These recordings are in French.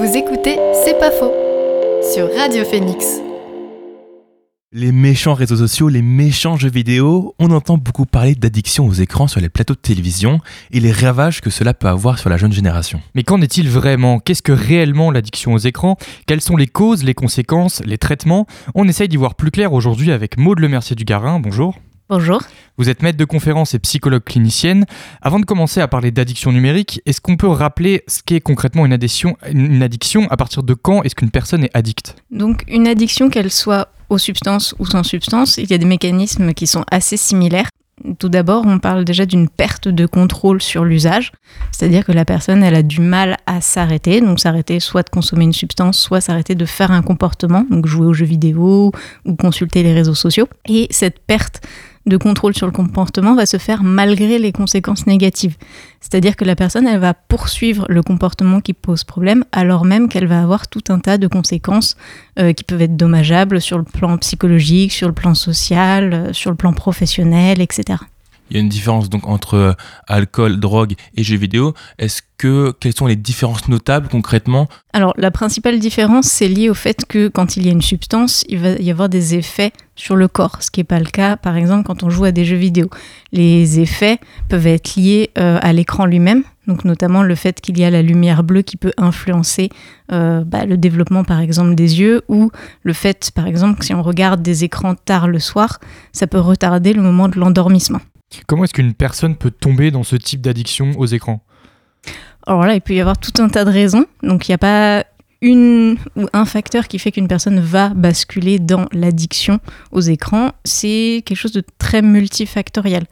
Vous écoutez C'est pas faux sur Radio Phoenix. Les méchants réseaux sociaux, les méchants jeux vidéo, on entend beaucoup parler d'addiction aux écrans sur les plateaux de télévision et les ravages que cela peut avoir sur la jeune génération. Mais qu'en est-il vraiment? Qu'est-ce que réellement l'addiction aux écrans? Quelles sont les causes, les conséquences, les traitements? On essaye d'y voir plus clair aujourd'hui avec Maude Lemercier du Garin. Bonjour. Bonjour. Vous êtes maître de conférence et psychologue clinicienne. Avant de commencer à parler d'addiction numérique, est-ce qu'on peut rappeler ce qu'est concrètement une addiction, une addiction À partir de quand est-ce qu'une personne est addicte Donc une addiction, qu'elle soit aux substances ou sans substance, il y a des mécanismes qui sont assez similaires. Tout d'abord, on parle déjà d'une perte de contrôle sur l'usage, c'est-à-dire que la personne, elle a du mal à s'arrêter, donc s'arrêter soit de consommer une substance, soit s'arrêter de faire un comportement, donc jouer aux jeux vidéo ou consulter les réseaux sociaux. Et cette perte de contrôle sur le comportement va se faire malgré les conséquences négatives. C'est-à-dire que la personne, elle va poursuivre le comportement qui pose problème, alors même qu'elle va avoir tout un tas de conséquences euh, qui peuvent être dommageables sur le plan psychologique, sur le plan social, euh, sur le plan professionnel, etc. Il y a une différence donc entre euh, alcool, drogue et jeux vidéo. Est-ce que quelles sont les différences notables concrètement? Alors la principale différence c'est lié au fait que quand il y a une substance, il va y avoir des effets sur le corps, ce qui n'est pas le cas par exemple quand on joue à des jeux vidéo. Les effets peuvent être liés euh, à l'écran lui-même, donc notamment le fait qu'il y a la lumière bleue qui peut influencer euh, bah, le développement par exemple des yeux, ou le fait par exemple que si on regarde des écrans tard le soir, ça peut retarder le moment de l'endormissement. Comment est-ce qu'une personne peut tomber dans ce type d'addiction aux écrans? Alors là, il peut y avoir tout un tas de raisons. Donc il n'y a pas une ou un facteur qui fait qu'une personne va basculer dans l'addiction aux écrans. C'est quelque chose de très multifactoriel.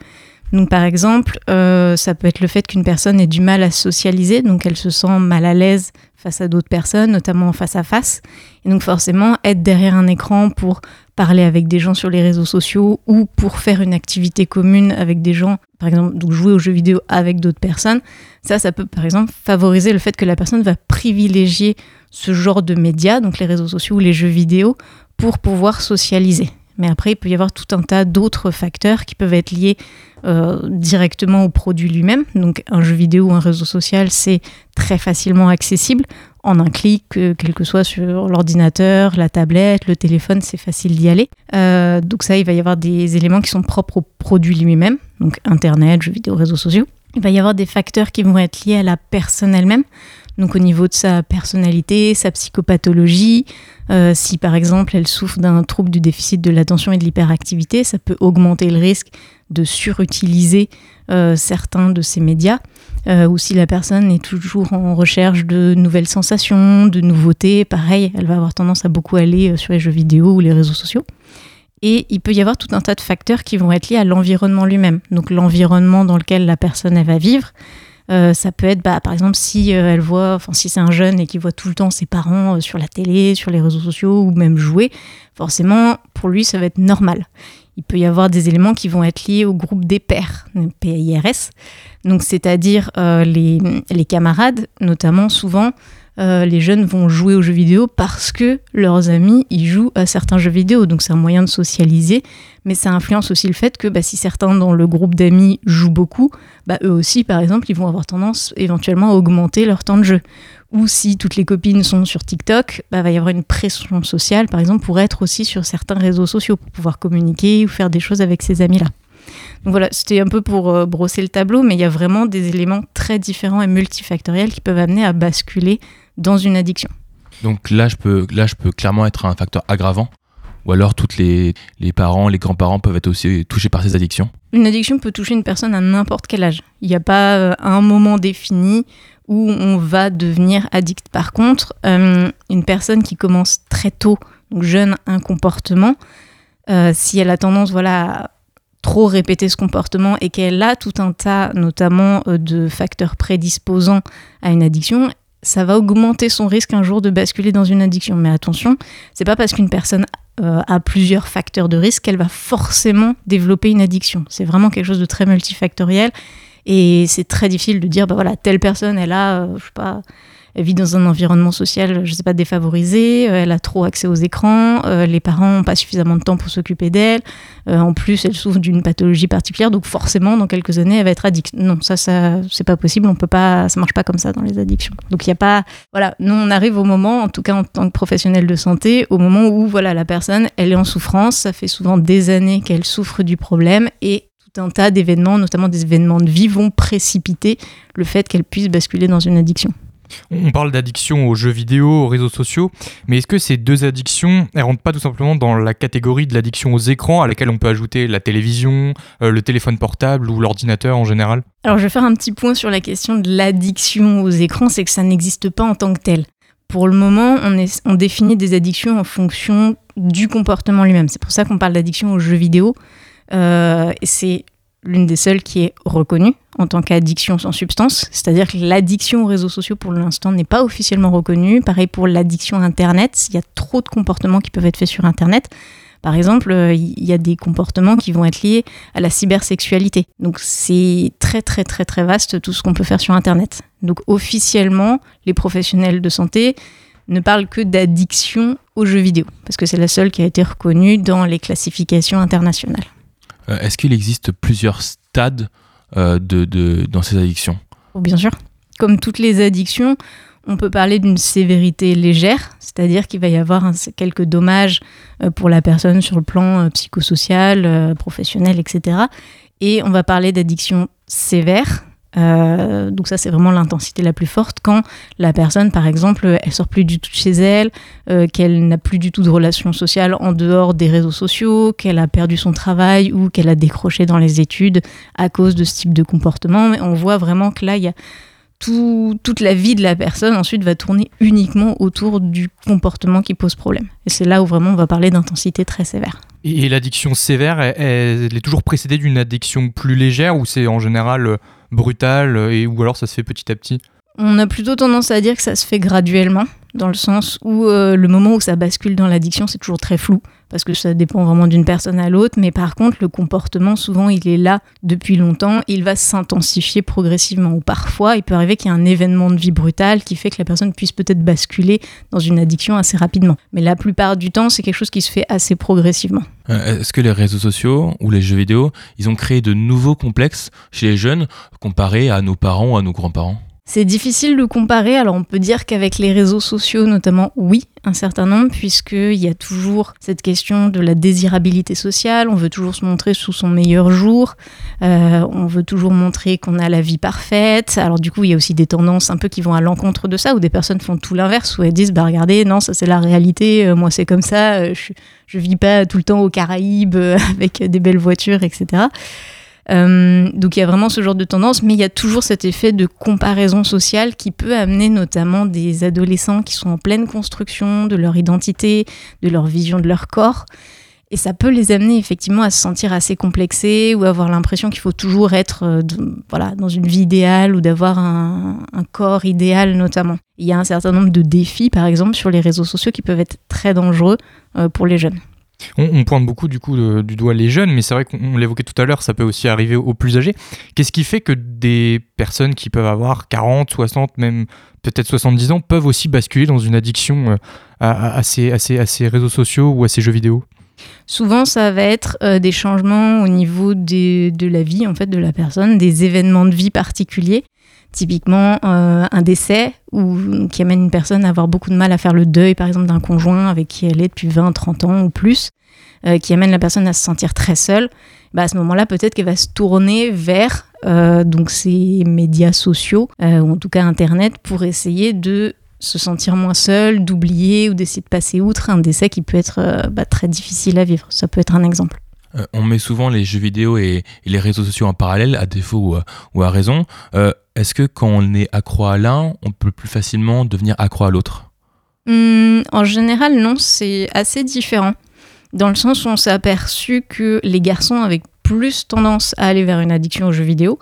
Donc par exemple, euh, ça peut être le fait qu'une personne ait du mal à socialiser, donc elle se sent mal à l'aise face à d'autres personnes, notamment face à face. Et donc forcément, être derrière un écran pour parler avec des gens sur les réseaux sociaux ou pour faire une activité commune avec des gens, par exemple, donc jouer aux jeux vidéo avec d'autres personnes, ça, ça peut par exemple favoriser le fait que la personne va privilégier ce genre de médias, donc les réseaux sociaux ou les jeux vidéo, pour pouvoir socialiser. Mais après, il peut y avoir tout un tas d'autres facteurs qui peuvent être liés euh, directement au produit lui-même. Donc un jeu vidéo ou un réseau social, c'est très facilement accessible. En un clic, euh, quel que soit sur l'ordinateur, la tablette, le téléphone, c'est facile d'y aller. Euh, donc ça, il va y avoir des éléments qui sont propres au produit lui-même, donc Internet, jeux vidéo, réseaux sociaux. Il va y avoir des facteurs qui vont être liés à la personne elle-même. Donc au niveau de sa personnalité, sa psychopathologie, euh, si par exemple elle souffre d'un trouble du déficit de l'attention et de l'hyperactivité, ça peut augmenter le risque de surutiliser euh, certains de ces médias. Euh, ou si la personne est toujours en recherche de nouvelles sensations, de nouveautés, pareil, elle va avoir tendance à beaucoup aller sur les jeux vidéo ou les réseaux sociaux. Et il peut y avoir tout un tas de facteurs qui vont être liés à l'environnement lui-même. Donc l'environnement dans lequel la personne va vivre, euh, ça peut être, bah, par exemple, si euh, elle voit, enfin, si c'est un jeune et qui voit tout le temps ses parents euh, sur la télé, sur les réseaux sociaux ou même jouer, forcément, pour lui, ça va être normal. Il peut y avoir des éléments qui vont être liés au groupe des pairs, PIRS, donc c'est-à-dire les, camarades, notamment souvent. Les jeunes vont jouer aux jeux vidéo parce que leurs amis y jouent à certains jeux vidéo. Donc c'est un moyen de socialiser, mais ça influence aussi le fait que bah, si certains dans le groupe d'amis jouent beaucoup, bah, eux aussi, par exemple, ils vont avoir tendance éventuellement à augmenter leur temps de jeu. Ou si toutes les copines sont sur TikTok, bah, va y avoir une pression sociale, par exemple, pour être aussi sur certains réseaux sociaux, pour pouvoir communiquer ou faire des choses avec ces amis-là. Donc voilà, c'était un peu pour euh, brosser le tableau, mais il y a vraiment des éléments très différents et multifactoriels qui peuvent amener à basculer dans une addiction. Donc là, je peux, là, je peux clairement être un facteur aggravant ou alors toutes les, les parents, les grands-parents peuvent être aussi touchés par ces addictions Une addiction peut toucher une personne à n'importe quel âge. Il n'y a pas euh, un moment défini où on va devenir addict. Par contre, euh, une personne qui commence très tôt, donc jeune, un comportement, euh, si elle a tendance voilà, à trop répéter ce comportement et qu'elle a tout un tas notamment de facteurs prédisposants à une addiction, ça va augmenter son risque un jour de basculer dans une addiction. Mais attention, c'est pas parce qu'une personne euh, a plusieurs facteurs de risque qu'elle va forcément développer une addiction. C'est vraiment quelque chose de très multifactoriel et c'est très difficile de dire bah voilà telle personne elle a euh, je sais pas elle vit dans un environnement social, je sais pas, défavorisé, euh, elle a trop accès aux écrans, euh, les parents n'ont pas suffisamment de temps pour s'occuper d'elle, euh, en plus elle souffre d'une pathologie particulière, donc forcément dans quelques années elle va être addict. Non, ça, ça c'est pas possible, on peut pas, ça marche pas comme ça dans les addictions. Donc il y a pas, voilà, nous on arrive au moment, en tout cas en tant que professionnel de santé, au moment où voilà la personne, elle est en souffrance, ça fait souvent des années qu'elle souffre du problème et tout un tas d'événements, notamment des événements de vie, vont précipiter le fait qu'elle puisse basculer dans une addiction. On parle d'addiction aux jeux vidéo, aux réseaux sociaux, mais est-ce que ces deux addictions, elles rentrent pas tout simplement dans la catégorie de l'addiction aux écrans, à laquelle on peut ajouter la télévision, euh, le téléphone portable ou l'ordinateur en général? Alors je vais faire un petit point sur la question de l'addiction aux écrans, c'est que ça n'existe pas en tant que tel. Pour le moment, on, définit des addictions en fonction du comportement lui-même. C'est pour ça qu'on parle d'addiction aux jeux vidéo. Euh, c'est l'une des seules qui est reconnue en tant qu'addiction sans substance. C'est-à-dire que l'addiction aux réseaux sociaux, pour l'instant, n'est pas officiellement reconnue. Pareil pour l'addiction à Internet. Il y a trop de comportements qui peuvent être faits sur Internet. Par exemple, euh, il y a des comportements qui vont être liés à la cybersexualité. Donc c'est très très très très vaste tout ce qu'on peut faire sur Internet. Donc officiellement, les professionnels de santé ne parlent que d'addiction aux jeux vidéo, parce que c'est la seule qui a été reconnue dans les classifications internationales. Euh, Est-ce qu'il existe plusieurs stades euh, de, de- dans ces addictions? Oh, Bien sûr. Comme toutes les addictions, on peut parler d'une sévérité légère, c'est-à-dire qu'il va y avoir quelques dommages euh, pour la personne sur le plan psychosocial, professionnel, etc. Et on va parler d'addiction sévère. Euh, donc ça, c'est vraiment l'intensité la plus forte quand la personne, par exemple, elle sort plus du tout de chez elle, euh, qu'elle n'a plus du tout de relations sociales en dehors des réseaux sociaux, qu'elle a perdu son travail ou qu'elle a décroché dans les études à cause de ce type de comportement. Mais on voit vraiment que là, il y a tout- toute la vie de la personne ensuite va tourner uniquement autour du comportement qui pose problème. Et c'est là où vraiment on va parler d'intensité très sévère. Et, l'addiction sévère, elle, elle est toujours précédée d'une addiction plus légère ou c'est en général euh, brutal euh, et ou alors ça se fait petit à petit On a plutôt tendance à dire que ça se fait graduellement, dans le sens où euh, le moment où ça bascule dans l'addiction, c'est toujours très flou, parce que ça dépend vraiment d'une personne à l'autre, mais par contre, le comportement, souvent, il est là depuis longtemps, il va s'intensifier progressivement, ou parfois, il peut arriver qu'il y ait un événement de vie brutal qui fait que la personne puisse peut-être basculer dans une addiction assez rapidement. Mais la plupart du temps, c'est quelque chose qui se fait assez progressivement. Euh, Est-ce que les réseaux sociaux ou les jeux vidéo, ils ont créé de nouveaux complexes chez les jeunes comparés à nos parents ou à nos grands-parents? C'est difficile de comparer, alors on peut dire qu'avec les réseaux sociaux notamment, oui, un certain nombre, puisqu'il y a toujours cette question de la désirabilité sociale, on veut toujours se montrer sous son meilleur jour, euh, on veut toujours montrer qu'on a la vie parfaite, alors du coup il y a aussi des tendances un peu qui vont à l'encontre de ça, où des personnes font tout l'inverse, où elles disent, bah regardez, non, ça c'est la réalité, euh, moi c'est comme ça, euh, je, je vis pas tout le temps aux Caraïbes avec des belles voitures, etc. Euh, donc il y a vraiment ce genre de tendance, mais il y a toujours cet effet de comparaison sociale qui peut amener notamment des adolescents qui sont en pleine construction de leur identité, de leur vision de leur corps. Et ça peut les amener effectivement à se sentir assez complexés ou avoir l'impression qu'il faut toujours être euh, voilà, dans une vie idéale ou d'avoir un, un corps idéal notamment. Il y a un certain nombre de défis par exemple sur les réseaux sociaux qui peuvent être très dangereux euh, pour les jeunes. On, pointe beaucoup du coup du doigt les jeunes, mais c'est vrai qu'on l'évoquait tout à l'heure, ça peut aussi arriver aux plus âgés. Qu'est-ce qui fait que des personnes qui peuvent avoir 40, 60, même peut-être 70 ans peuvent aussi basculer dans une addiction euh, à, ces, réseaux sociaux ou à ces jeux vidéo? Souvent, ça va être euh, des changements au niveau de la vie, en fait, de la personne, des événements de vie particuliers. Typiquement, euh, un décès ou qui amène une personne à avoir beaucoup de mal à faire le deuil, par exemple, d'un conjoint avec qui elle est depuis 20, 30 ans ou plus, euh, qui amène la personne à se sentir très seule. Bah, à ce moment-là, peut-être qu'elle va se tourner vers euh, donc ces médias sociaux, euh, ou en tout cas Internet, pour essayer de se sentir moins seule, d'oublier ou d'essayer de passer outre un décès qui peut être bah, très difficile à vivre. Ça peut être un exemple. Euh, on met souvent les jeux vidéo et, les réseaux sociaux en parallèle, à défaut ou à, ou à raison. Euh, Est-ce que quand on est accro à l'un, on peut plus facilement devenir accro à l'autre? Hum, en général, non, c'est assez différent. Dans le sens où on s'est aperçu que les garçons avaient plus tendance à aller vers une addiction aux jeux vidéo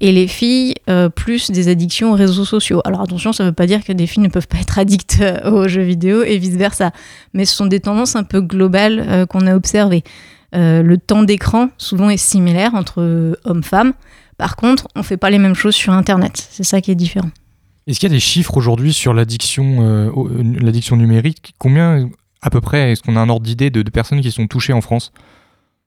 et les filles euh, plus des addictions aux réseaux sociaux. Alors attention, ça ne veut pas dire que des filles ne peuvent pas être addictes euh, aux jeux vidéo et vice-versa. Mais ce sont des tendances un peu globales euh, qu'on a observées. Euh, le temps d'écran souvent est similaire entre hommes-femmes. Par contre, on ne fait pas les mêmes choses sur Internet. C'est ça qui est différent. Est-ce qu'il y a des chiffres aujourd'hui sur l'addiction euh, euh, l'addiction numérique? Combien, à peu près, est-ce qu'on a un ordre d'idée de, de personnes qui sont touchées en France?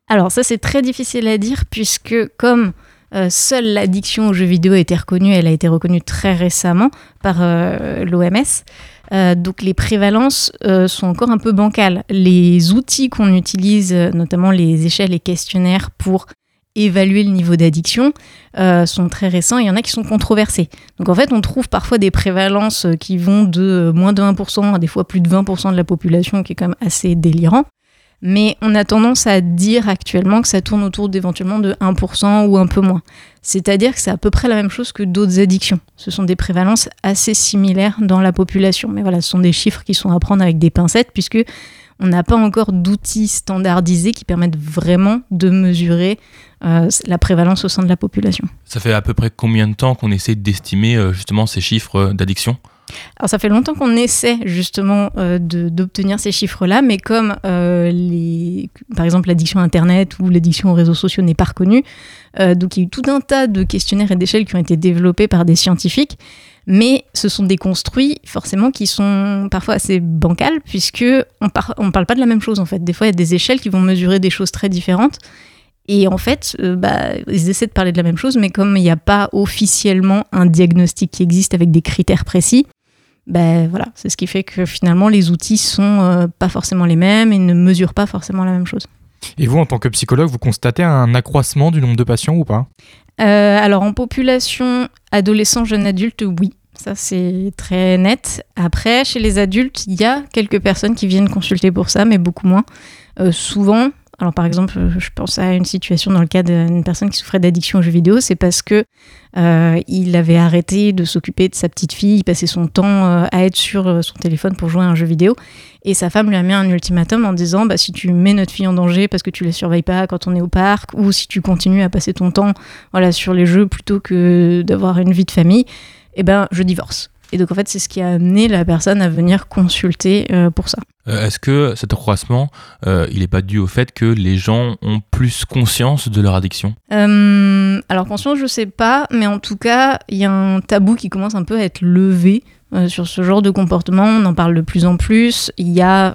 Alors ça c'est très difficile à dire puisque comme euh, seule l'addiction aux jeux vidéo a été reconnue, elle a été reconnue très récemment par l'OMS. Donc les prévalences euh, sont encore un peu bancales. Les outils qu'on utilise, euh, notamment les échelles et questionnaires pour évaluer le niveau d'addiction, euh, sont très récents. Il y en a qui sont controversés. Donc en fait, on trouve parfois des prévalences euh, qui vont de euh, moins de 1% à des fois plus de 20% de la population, qui est quand même assez délirant. Mais on a tendance à dire actuellement que ça tourne autour d'éventuellement de 1% ou un peu moins. C'est-à-dire que c'est à peu près la même chose que d'autres addictions. Ce sont des prévalences assez similaires dans la population. Mais voilà, ce sont des chiffres qui sont à prendre avec des pincettes puisque on n'a pas encore d'outils standardisés qui permettent vraiment de mesurer euh, la prévalence au sein de la population. Ça fait à peu près combien de temps qu'on essaie d'estimer euh, justement ces chiffres euh, d'addiction? Alors ça fait longtemps qu'on essaie justement euh, d'obtenir ces chiffres-là, mais comme euh, les, par exemple l'addiction à Internet ou l'addiction aux réseaux sociaux n'est pas reconnue, euh, donc il y a eu tout un tas de questionnaires et d'échelles qui ont été développés par des scientifiques, mais ce sont des construits forcément qui sont parfois assez bancals puisque on par- on parle pas de la même chose en fait. Des fois il y a des échelles qui vont mesurer des choses très différentes. Et en fait, bah, ils essaient de parler de la même chose, mais comme il n'y a pas officiellement un diagnostic qui existe avec des critères précis, ben voilà, c'est ce qui fait que finalement les outils sont euh, pas forcément les mêmes et ne mesurent pas forcément la même chose. Et vous, en tant que psychologue, vous constatez un accroissement du nombre de patients ou pas? Euh, alors en population adolescent, jeune adulte, oui. Ça, c'est très net. Après, chez les adultes, il y a quelques personnes qui viennent consulter pour ça, mais beaucoup moins. Euh, souvent, alors par exemple, je pense à une situation dans le cas d'une personne qui souffrait d'addiction aux jeux vidéo, c'est parce que euh, il avait arrêté de s'occuper de sa petite fille, il passait son temps euh, à être sur euh, son téléphone pour jouer à un jeu vidéo, et sa femme lui a mis un ultimatum en disant bah, si tu mets notre fille en danger parce que tu la surveilles pas quand on est au parc, ou si tu continues à passer ton temps voilà, sur les jeux plutôt que d'avoir une vie de famille, eh ben je divorce. Et donc en fait, c'est ce qui a amené la personne à venir consulter euh, pour ça. Euh, Est-ce que cet accroissement, euh, il n'est pas dû au fait que les gens ont plus conscience de leur addiction? Alors conscience, je sais pas, mais en tout cas, il y a un tabou qui commence un peu à être levé sur ce genre de comportement. On en parle de plus en plus. Il y a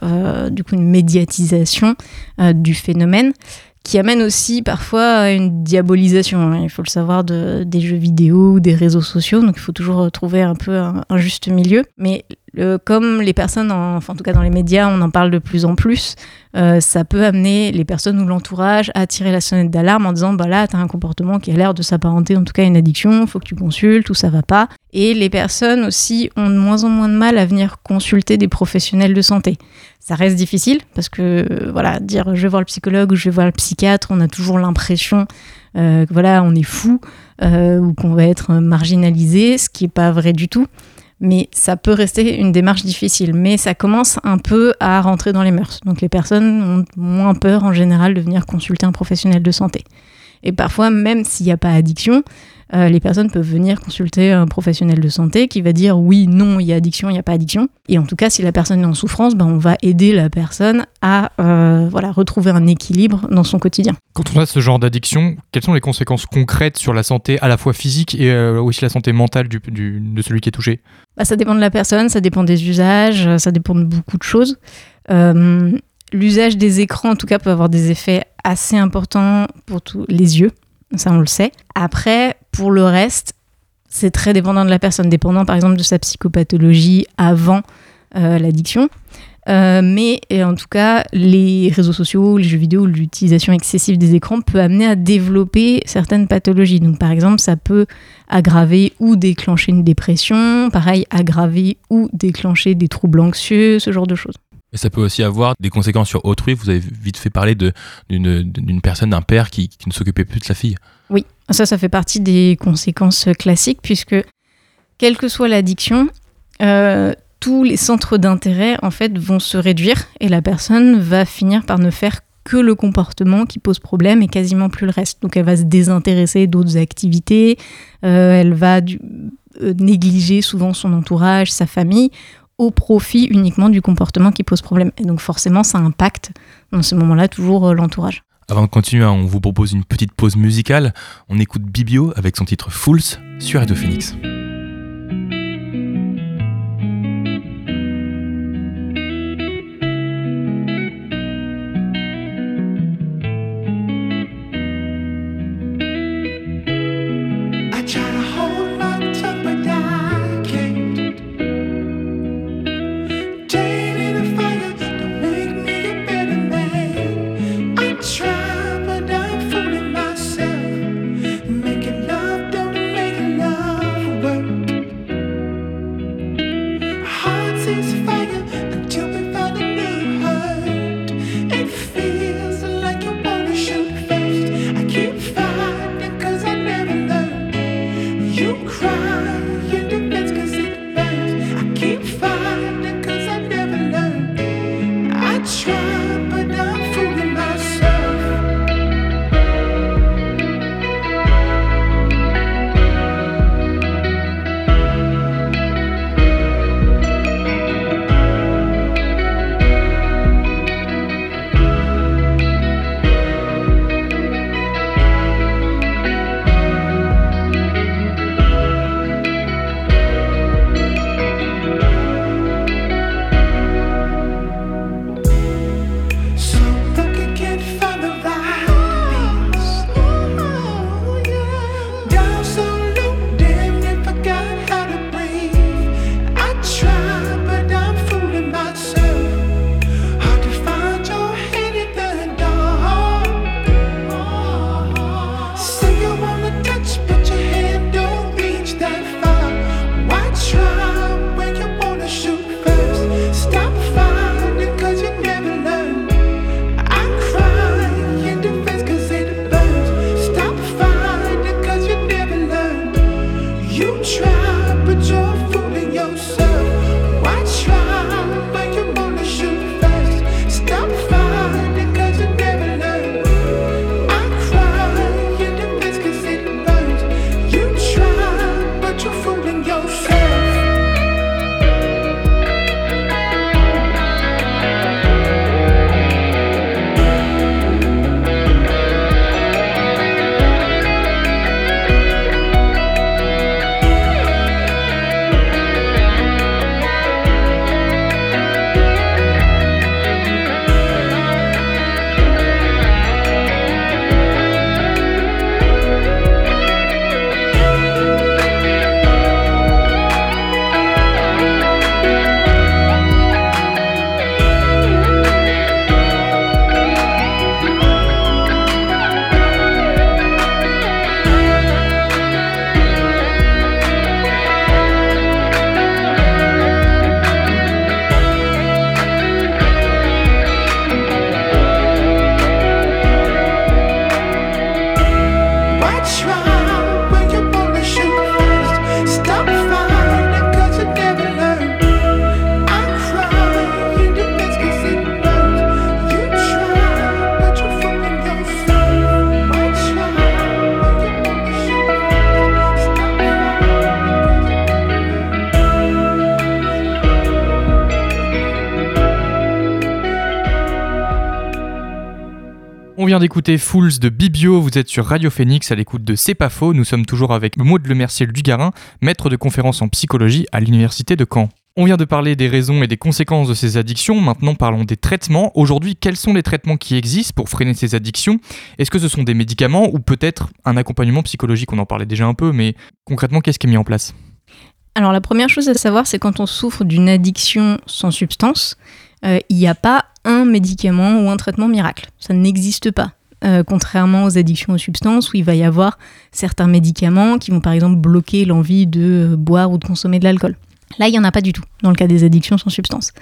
du coup une médiatisation du phénomène qui amène aussi parfois à une diabolisation, hein, il faut le savoir, de, des jeux vidéo ou des réseaux sociaux. Donc il faut toujours trouver un peu un, un juste milieu. Mais euh, comme les personnes, en, enfin en tout cas dans les médias, on en parle de plus en plus, euh, ça peut amener les personnes ou l'entourage à tirer la sonnette d'alarme en disant bah là t'as un comportement qui a l'air de s'apparenter en tout cas à une addiction, faut que tu consultes ou ça va pas. Et les personnes aussi ont de moins en moins de mal à venir consulter des professionnels de santé. Ça reste difficile parce que euh, voilà dire je vais voir le psychologue ou je vais voir le psychiatre, on a toujours l'impression que voilà on est fou ou qu'on va être marginalisé, ce qui est pas vrai du tout mais ça peut rester une démarche difficile. Mais ça commence un peu à rentrer dans les mœurs. Donc les personnes ont moins peur en général de venir consulter un professionnel de santé. Et parfois, même s'il n'y a pas addiction, euh, les personnes peuvent venir consulter un professionnel de santé qui va dire oui, non, il y a addiction, il n'y a pas addiction. Et en tout cas, si la personne est en souffrance, ben, on va aider la personne à euh, voilà, retrouver un équilibre dans son quotidien. Quand on a ce genre d'addiction, quelles sont les conséquences concrètes sur la santé à la fois physique et euh, aussi la santé mentale du, du- de celui qui est touché? Bah, ça dépend de la personne, ça dépend des usages, ça dépend de beaucoup de choses. L'usage des écrans, en tout cas, peut avoir des effets assez importants pour tous les yeux, ça on le sait. Après, pour le reste, c'est très dépendant de la personne, dépendant par exemple de sa psychopathologie avant euh, l'addiction. Euh, mais en tout cas, les réseaux sociaux, les jeux vidéo, l'utilisation excessive des écrans peut amener à développer certaines pathologies. Donc par exemple, ça peut aggraver ou déclencher une dépression, pareil, aggraver ou déclencher des troubles anxieux, ce genre de choses. Et ça peut aussi avoir des conséquences sur autrui. Vous avez vite fait parler d'une personne, d'un père qui ne s'occupait plus de sa fille. Oui, ça, ça fait partie des conséquences classiques, puisque quelle que soit l'addiction, euh, tous les centres d'intérêt, en fait, vont se réduire et la personne va finir par ne faire que le comportement qui pose problème et quasiment plus le reste. Donc elle va se désintéresser d'autres activités, euh, elle va euh, négliger souvent son entourage, sa famille, au profit uniquement du comportement qui pose problème. Et donc forcément, ça impacte dans ce moment-là toujours euh, l'entourage. Avant de continuer, on vous propose une petite pause musicale. On écoute Bibio avec son titre Fools sur Radio Phoenix. On vient d'écouter Fools de Bibio, vous êtes sur Radio Phoenix à l'écoute de C'est pas faux, nous sommes toujours avec Maud Lemercier Dugarin, maître de conférence en psychologie à l'université de Caen. On vient de parler des raisons et des conséquences de ces addictions, maintenant parlons des traitements. Aujourd'hui, quels sont les traitements qui existent pour freiner ces addictions? Est-ce que ce sont des médicaments ou peut-être un accompagnement psychologique? On en parlait déjà un peu, mais concrètement, qu'est-ce qui est mis en place? Alors la première chose à savoir, c'est quand on souffre d'une addiction sans substance, euh, il n'y a pas un médicament ou un traitement miracle. Ça n'existe pas. Euh, contrairement aux addictions aux substances où il va y avoir certains médicaments qui vont par exemple bloquer l'envie de euh, boire ou de consommer de l'alcool. Là, il n'y en a pas du tout dans le cas des addictions sans substance.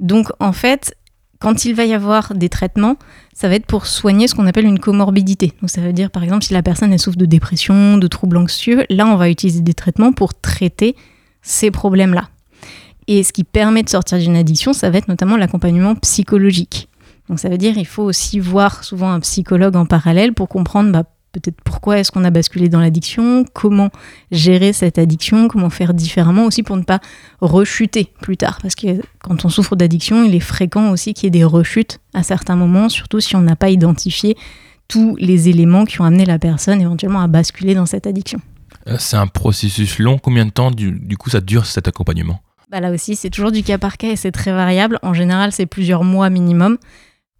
Donc en fait, quand il va y avoir des traitements, ça va être pour soigner ce qu'on appelle une comorbidité. Donc ça veut dire par exemple si la personne elle souffre de dépression, de troubles anxieux, là on va utiliser des traitements pour traiter ces problèmes-là. Et ce qui permet de sortir d'une addiction, ça va être notamment l'accompagnement psychologique. Donc ça veut dire qu'il faut aussi voir souvent un psychologue en parallèle pour comprendre bah, peut-être pourquoi est-ce qu'on a basculé dans l'addiction, comment gérer cette addiction, comment faire différemment aussi pour ne pas rechuter plus tard. Parce que quand on souffre d'addiction, il est fréquent aussi qu'il y ait des rechutes à certains moments, surtout si on n'a pas identifié tous les éléments qui ont amené la personne éventuellement à basculer dans cette addiction. Euh, c'est un processus long. Combien de temps du coup ça dure cet accompagnement? Bah là aussi, c'est toujours du cas par cas et c'est très variable. En général, c'est plusieurs mois minimum.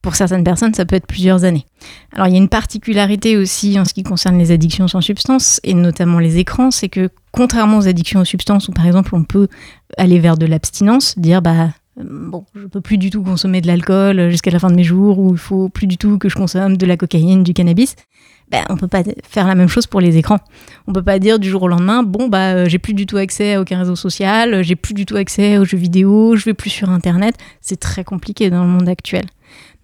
Pour certaines personnes, ça peut être plusieurs années. Alors, il y a une particularité aussi en ce qui concerne les addictions sans substance, et notamment les écrans, c'est que contrairement aux addictions aux substances, où par exemple on peut aller vers de l'abstinence, dire bah euh, bon, je peux plus du tout consommer de l'alcool jusqu'à la fin de mes jours, ou il faut plus du tout que je consomme de la cocaïne, du cannabis. Ben, on peut pas faire la même chose pour les écrans. On peut pas dire du jour au lendemain, bon bah euh, j'ai plus du tout accès à aucun réseau social, euh, j'ai plus du tout accès aux jeux vidéo, je vais plus sur internet. C'est très compliqué dans le monde actuel.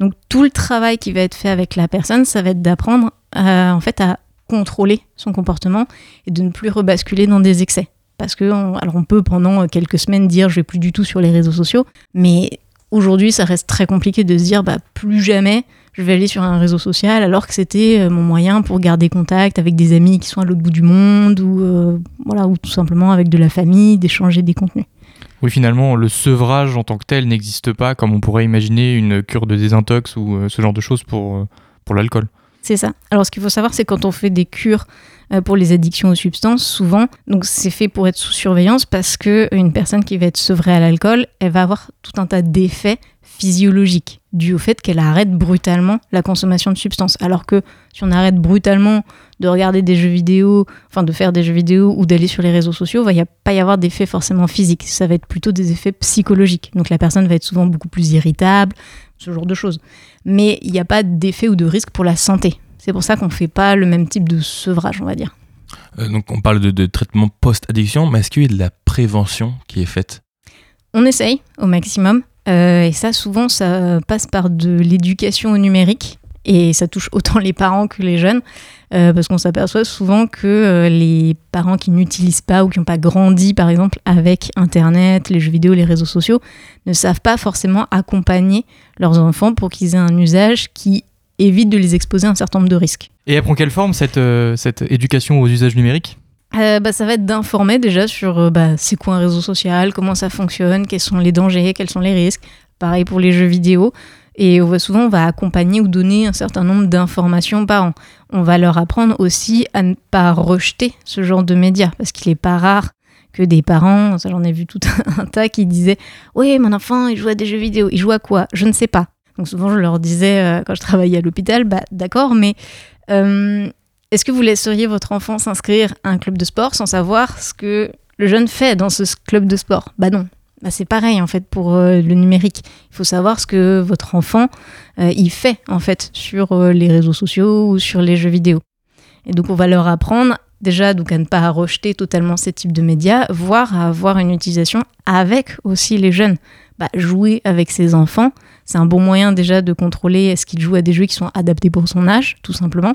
Donc tout le travail qui va être fait avec la personne, ça va être d'apprendre en fait à contrôler son comportement et de ne plus rebasculer dans des excès. Parce que alors on peut pendant quelques semaines dire je vais plus du tout sur les réseaux sociaux, mais aujourd'hui ça reste très compliqué de se dire bah plus jamais je vais aller sur un réseau social alors que c'était euh, mon moyen pour garder contact avec des amis qui sont à l'autre bout du monde ou, euh, voilà, ou tout simplement avec de la famille, d'échanger des contenus. Oui, finalement, le sevrage en tant que tel n'existe pas comme on pourrait imaginer une cure de désintox ou euh, ce genre de choses pour, pour l'alcool. C'est ça. Alors, ce qu'il faut savoir, c'est quand on fait des cures pour les addictions aux substances, souvent, donc c'est fait pour être sous surveillance parce que une personne qui va être sevrée à l'alcool, elle va avoir tout un tas d'effets physiologique dû au fait qu'elle arrête brutalement la consommation de substances. Alors que si on arrête brutalement de regarder des jeux vidéo, enfin de faire des jeux vidéo ou d'aller sur les réseaux sociaux, il va pas y avoir d'effets forcément physiques. Ça va être plutôt des effets psychologiques. Donc la personne va être souvent beaucoup plus irritable, ce genre de choses. Mais il n'y a pas d'effet ou de risque pour la santé. C'est pour ça qu'on ne fait pas le même type de sevrage, on va dire. Euh, donc on parle de, de traitement post-addiction, mais est-ce qu'il y a de la prévention qui est faite? On essaye au maximum. Euh, et ça, souvent, ça passe par de l'éducation au numérique. Et ça touche autant les parents que les jeunes, euh, parce qu'on s'aperçoit souvent que les parents qui n'utilisent pas ou qui n'ont pas grandi, par exemple, avec Internet, les jeux vidéo, les réseaux sociaux, ne savent pas forcément accompagner leurs enfants pour qu'ils aient un usage qui évite de les exposer à un certain nombre de risques. Et elle prend quelle forme cette, cette éducation aux usages numériques? Euh, bah, ça va être d'informer déjà sur euh, bah, c'est quoi un réseau social, comment ça fonctionne, quels sont les dangers, quels sont les risques. Pareil pour les jeux vidéo. Et on va souvent, on va accompagner ou donner un certain nombre d'informations par an. On va leur apprendre aussi à ne pas rejeter ce genre de médias, parce qu'il n'est pas rare que des parents, j'en ai vu tout un tas, qui disaient Oui, mon enfant, il joue à des jeux vidéo. Il joue à quoi? Je ne sais pas. Donc souvent, je leur disais, euh, quand je travaillais à l'hôpital, bah, d'accord, mais est-ce que vous laisseriez votre enfant s'inscrire à un club de sport sans savoir ce que le jeune fait dans ce club de sport? Bah non. Bah c'est pareil en fait pour euh, le numérique. Il faut savoir ce que votre enfant euh, il fait en fait sur euh, les réseaux sociaux ou sur les jeux vidéo. Et donc on va leur apprendre déjà donc à ne pas rejeter totalement ces types de médias, voire à avoir une utilisation avec aussi les jeunes. Bah, jouer avec ses enfants, c'est un bon moyen déjà de contrôler est-ce qu'il joue à des jeux qui sont adaptés pour son âge, tout simplement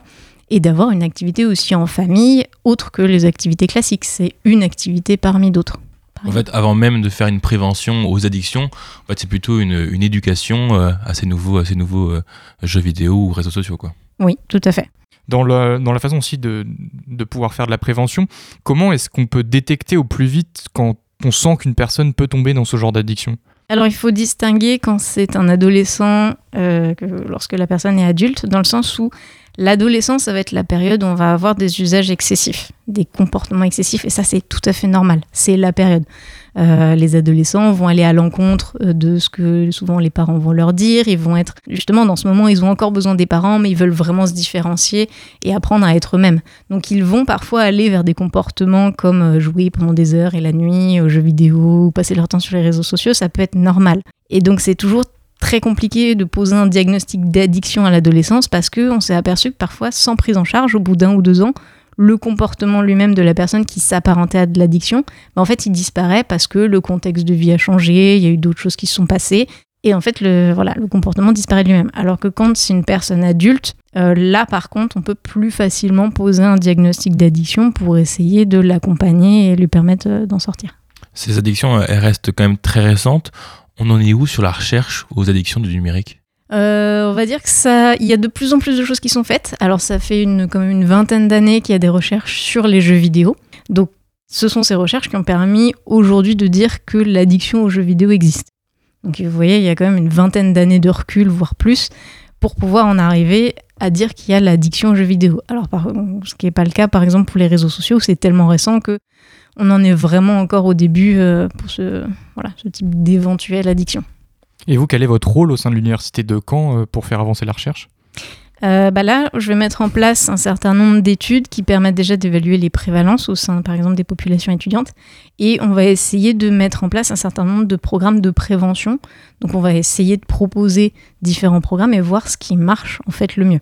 et d'avoir une activité aussi en famille, autre que les activités classiques. C'est une activité parmi d'autres. En fait, avant même de faire une prévention aux addictions, en fait, c'est plutôt une, éducation euh, à ces nouveaux, à ces nouveaux euh, jeux vidéo ou réseaux sociaux. Quoi. Oui, tout à fait. Dans, le, dans la façon aussi de, de pouvoir faire de la prévention, comment est-ce qu'on peut détecter au plus vite quand on sent qu'une personne peut tomber dans ce genre d'addiction? Alors il faut distinguer quand c'est un adolescent euh, que lorsque la personne est adulte, dans le sens où L'adolescence, ça va être la période où on va avoir des usages excessifs, des comportements excessifs, et ça, c'est tout à fait normal. C'est la période. Euh, les adolescents vont aller à l'encontre euh, de ce que souvent les parents vont leur dire. Ils vont être, justement, dans ce moment, ils ont encore besoin des parents, mais ils veulent vraiment se différencier et apprendre à être eux-mêmes. Donc, ils vont parfois aller vers des comportements comme euh, jouer pendant des heures et la nuit aux jeux vidéo, ou passer leur temps sur les réseaux sociaux. Ça peut être normal. Et donc, c'est toujours très compliqué de poser un diagnostic d'addiction à l'adolescence parce qu'on s'est aperçu que parfois, sans prise en charge, au bout d'un ou deux ans, le comportement lui-même de la personne qui s'apparentait à de l'addiction, bah, en fait, il disparaît parce que le contexte de vie a changé, il y a eu d'autres choses qui se sont passées, et en fait, le, voilà, le comportement disparaît de lui-même. Alors que quand c'est une personne adulte, euh, là, par contre, on peut plus facilement poser un diagnostic d'addiction pour essayer de l'accompagner et lui permettre euh, d'en sortir. Ces addictions, elles restent quand même très récentes. On en est où sur la recherche aux addictions du numérique euh, on va dire que ça, il y a de plus en plus de choses qui sont faites. Alors ça fait une, quand même une vingtaine d'années qu'il y a des recherches sur les jeux vidéo. Donc ce sont ces recherches qui ont permis aujourd'hui de dire que l'addiction aux jeux vidéo existe. Donc vous voyez, il y a quand même une vingtaine d'années de recul, voire plus, pour pouvoir en arriver à dire qu'il y a l'addiction aux jeux vidéo. Alors ce qui n'est pas le cas par exemple pour les réseaux sociaux, c'est tellement récent que on en est vraiment encore au début euh, pour ce, voilà, ce type d'éventuelle addiction. Et vous, quel est votre rôle au sein de l'université de Caen euh, pour faire avancer la recherche? Euh, bah là, je vais mettre en place un certain nombre d'études qui permettent déjà d'évaluer les prévalences au sein, par exemple, des populations étudiantes. Et on va essayer de mettre en place un certain nombre de programmes de prévention. Donc, on va essayer de proposer différents programmes et voir ce qui marche en fait le mieux.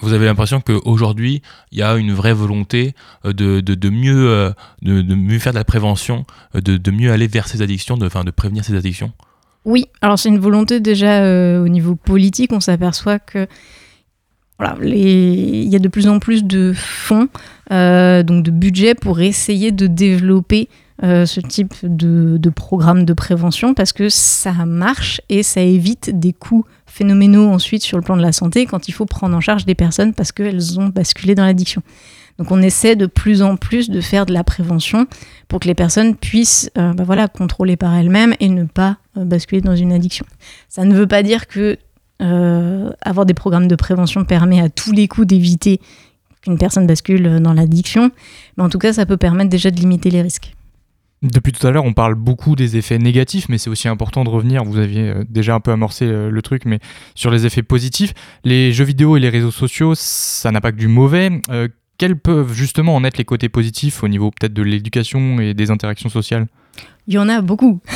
Vous avez l'impression qu'aujourd'hui, il y a une vraie volonté euh, de, de, de mieux, euh, de, de mieux faire de la prévention, euh, de, mieux aller vers ces addictions, de, enfin, de prévenir ces addictions? Oui, alors c'est une volonté déjà au niveau politique, on s'aperçoit que voilà, les- il y a de plus en plus de fonds, donc de budget pour essayer de développer euh, ce type de, programme de prévention parce que ça marche et ça évite des coûts phénoménaux ensuite sur le plan de la santé quand il faut prendre en charge des personnes parce qu'elles ont basculé dans l'addiction. Donc on essaie de plus en plus de faire de la prévention pour que les personnes puissent euh, bah voilà, contrôler par elles-mêmes et ne pas euh, basculer dans une addiction. Ça ne veut pas dire que avoir des programmes de prévention permet à tous les coups d'éviter qu'une personne bascule dans l'addiction, mais en tout cas ça peut permettre déjà de limiter les risques. Depuis tout à l'heure, on parle beaucoup des effets négatifs, mais c'est aussi important de revenir. Vous aviez euh, déjà un peu amorcé euh, le truc, mais sur les effets positifs. Les jeux vidéo et les réseaux sociaux, ça n'a pas que du mauvais. Euh, quels peuvent justement en être les côtés positifs au niveau peut-être de l'éducation et des interactions sociales? Il y en a beaucoup.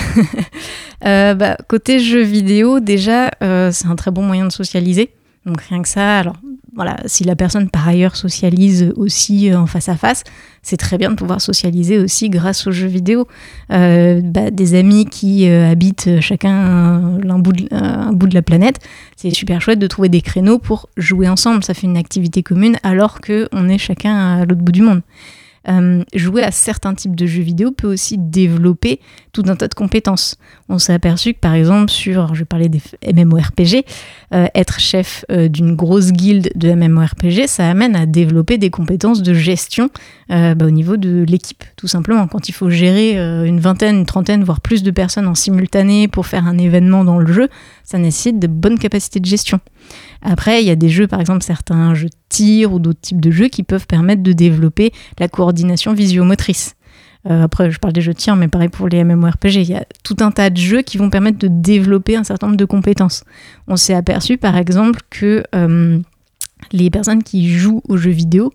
Bah, côté jeux vidéo, déjà, c'est un très bon moyen de socialiser. Donc rien que ça, alors voilà, si la personne par ailleurs socialise aussi euh, en face à face, c'est très bien de pouvoir socialiser aussi grâce aux jeux vidéo. Euh, bah, des amis qui euh, habitent chacun un, bout de, un bout de la planète, c'est super chouette de trouver des créneaux pour jouer ensemble. Ça fait une activité commune alors qu'on est chacun à l'autre bout du monde. Euh, jouer à certains types de jeux vidéo peut aussi développer tout un tas de compétences. On s'est aperçu que par exemple sur, je parler des MMORPG, euh, être chef euh, d'une grosse guilde de MMORPG, ça amène à développer des compétences de gestion bah, au niveau de l'équipe, tout simplement. Quand il faut gérer une vingtaine, une trentaine, voire plus de personnes en simultané pour faire un événement dans le jeu, ça nécessite de bonnes capacités de gestion. Après, il y a des jeux, par exemple certains jeux tir ou d'autres types de jeux qui peuvent permettre de développer la coordination visio-motrice. Euh, après, je parle des jeux de tir, mais pareil pour les MMORPG. Il y a tout un tas de jeux qui vont permettre de développer un certain nombre de compétences. On s'est aperçu, par exemple, que euh, les personnes qui jouent aux jeux vidéo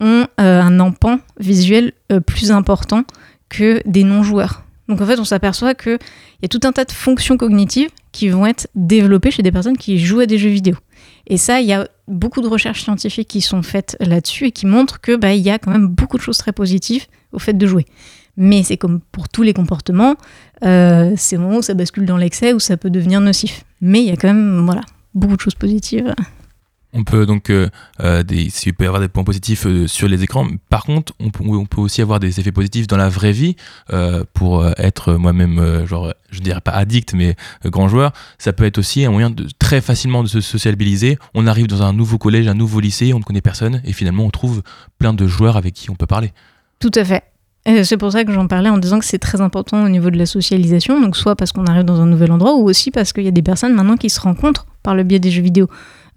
ont euh, un empan visuel plus important que des non-joueurs. Donc en fait, on s'aperçoit qu'il y a tout un tas de fonctions cognitives qui vont être développées chez des personnes qui jouent à des jeux vidéo. Et ça, il y a beaucoup de recherches scientifiques qui sont faites là-dessus et qui montrent que bah, il y a quand même beaucoup de choses très positives au fait de jouer. Mais c'est comme pour tous les comportements, euh, c'est au moment où ça bascule dans l'excès où ça peut devenir nocif. Mais il y a quand même voilà, beaucoup de choses positives. On peut donc, euh, euh, des, peut avoir des points positifs euh, sur les écrans. Par contre, on, peut- aussi avoir des effets positifs dans la vraie vie. pour être moi-même, genre, je dirais pas addict, mais grand joueur, ça peut être aussi un moyen très facilement de se sociabiliser. On arrive dans un nouveau collège, un nouveau lycée, on ne connaît personne, et finalement, on trouve plein de joueurs avec qui on peut parler. Tout à fait. C'est pour ça que j'en parlais en disant que c'est très important au niveau de la socialisation, donc soit parce qu'on arrive dans un nouvel endroit, ou aussi parce qu'il y a des personnes maintenant qui se rencontrent par le biais des jeux vidéo.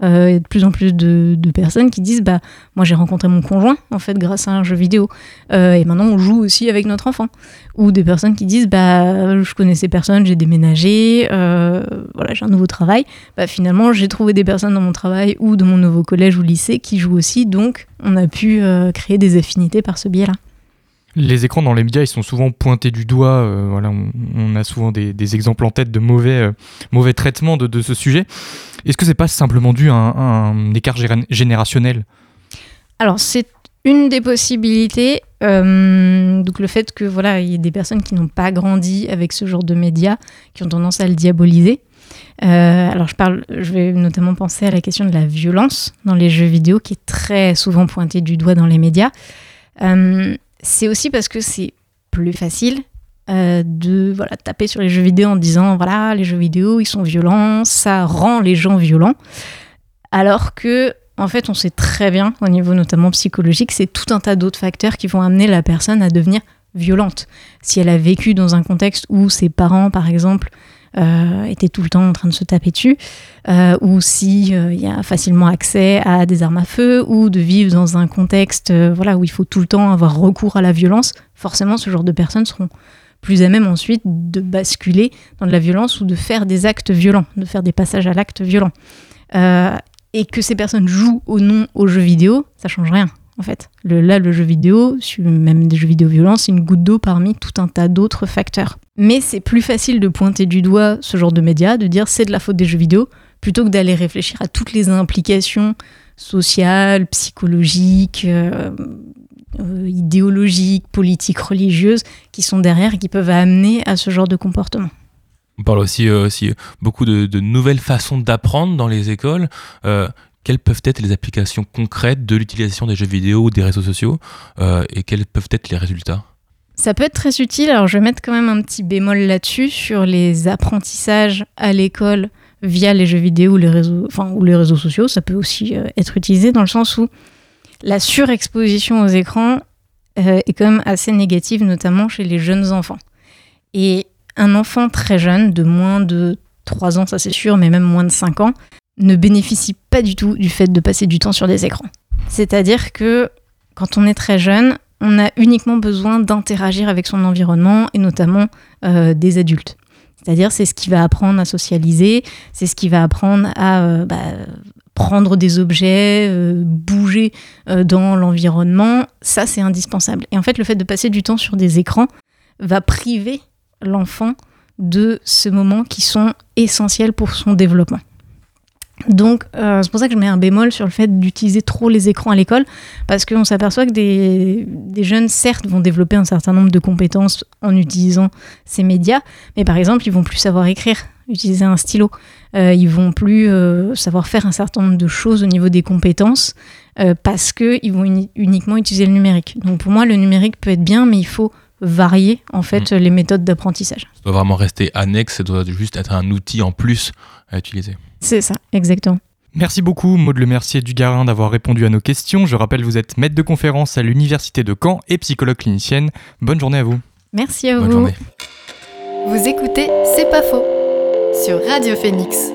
Il y a de plus en plus de, personnes qui disent bah moi j'ai rencontré mon conjoint en fait grâce à un jeu vidéo. Euh, et maintenant on joue aussi avec notre enfant. Ou des personnes qui disent bah je connaissais personne j'ai déménagé euh, voilà j'ai un nouveau travail. Bah finalement j'ai trouvé des personnes dans mon travail ou dans mon nouveau collège ou lycée qui jouent aussi. Donc on a pu euh, créer des affinités par ce biais là Les écrans dans les médias, ils sont souvent pointés du doigt. euh, voilà, on, a souvent des, exemples en tête de mauvais, euh, mauvais traitements de, ce sujet. Est-ce que c'est pas simplement dû à un, écart générationnel? Alors, c'est une des possibilités. euh, donc, le fait que voilà, il y ait des personnes qui n'ont pas grandi avec ce genre de médias, qui ont tendance à le diaboliser. Euh, alors, je parle, je vais notamment penser à la question de la violence dans les jeux vidéo, qui est très souvent pointée du doigt dans les médias. C'est aussi parce que c'est plus facile euh, de voilà, taper sur les jeux vidéo en disant voilà, les jeux vidéo, ils sont violents, ça rend les gens violents. Alors que en fait, on sait très bien, au niveau notamment psychologique, c'est tout un tas d'autres facteurs qui vont amener la personne à devenir violente. Si elle a vécu dans un contexte où ses parents, par exemple, euh, étaient tout le temps en train de se taper dessus, euh, ou si euh, il y a facilement accès à des armes à feu, ou de vivre dans un contexte euh, voilà, où il faut tout le temps avoir recours à la violence, forcément, ce genre de personnes seront plus à même ensuite de basculer dans de la violence ou de faire des actes violents, de faire des passages à l'acte violent. Et que ces personnes jouent ou non aux jeux vidéo, ça change rien en fait. Le, là, le jeu vidéo, même des jeux vidéo violents, c'est une goutte d'eau parmi tout un tas d'autres facteurs. Mais c'est plus facile de pointer du doigt ce genre de médias, de dire c'est de la faute des jeux vidéo, plutôt que d'aller réfléchir à toutes les implications sociales, psychologiques, euh, euh, idéologiques, politiques, religieuses qui sont derrière et qui peuvent amener à ce genre de comportement. On parle aussi, euh, beaucoup de, nouvelles façons d'apprendre dans les écoles. Quelles peuvent être les applications concrètes de l'utilisation des jeux vidéo ou des réseaux sociaux et quels peuvent être les résultats? Ça peut être très utile. Alors, je vais mettre quand même un petit bémol là-dessus sur les apprentissages à l'école via les jeux vidéo ou les réseaux, sociaux. Ça peut aussi euh, être utilisé dans le sens où la surexposition aux écrans euh, est quand même assez négative, notamment chez les jeunes enfants. Et un enfant très jeune, de moins de 3 ans, ça c'est sûr, mais même moins de 5 ans, ne bénéficie pas du tout du fait de passer du temps sur des écrans. C'est-à-dire que quand on est très jeune, on a uniquement besoin d'interagir avec son environnement et notamment euh, des adultes. C'est-à-dire c'est ce qui va apprendre à socialiser, c'est ce qui va apprendre à euh, bah, prendre des objets, euh, bouger dans l'environnement. Ça, c'est indispensable. Et en fait, le fait de passer du temps sur des écrans va priver l'enfant de ces moments qui sont essentiels pour son développement. Donc, euh, c'est pour ça que je mets un bémol sur le fait d'utiliser trop les écrans à l'école, parce qu'on s'aperçoit que des, des jeunes, certes, vont développer un certain nombre de compétences en utilisant ces médias, mais par exemple, ils vont plus savoir écrire, utiliser un stylo. Euh, ils vont plus euh, savoir faire un certain nombre de choses au niveau des compétences, euh, parce qu'ils vont uni- uniquement utiliser le numérique. Donc, pour moi, le numérique peut être bien, mais il faut varier, en fait, les méthodes d'apprentissage. Ça doit vraiment rester annexe, ça doit juste être un outil en plus à utiliser. C'est ça, exactement. Merci beaucoup Maud Le Mercier du Garin d'avoir répondu à nos questions. Je rappelle, vous êtes maître de conférence à l'Université de Caen et psychologue clinicienne. Bonne journée à vous. Merci à Bonne vous. journée. Vous écoutez C'est pas faux sur Radio Phoenix.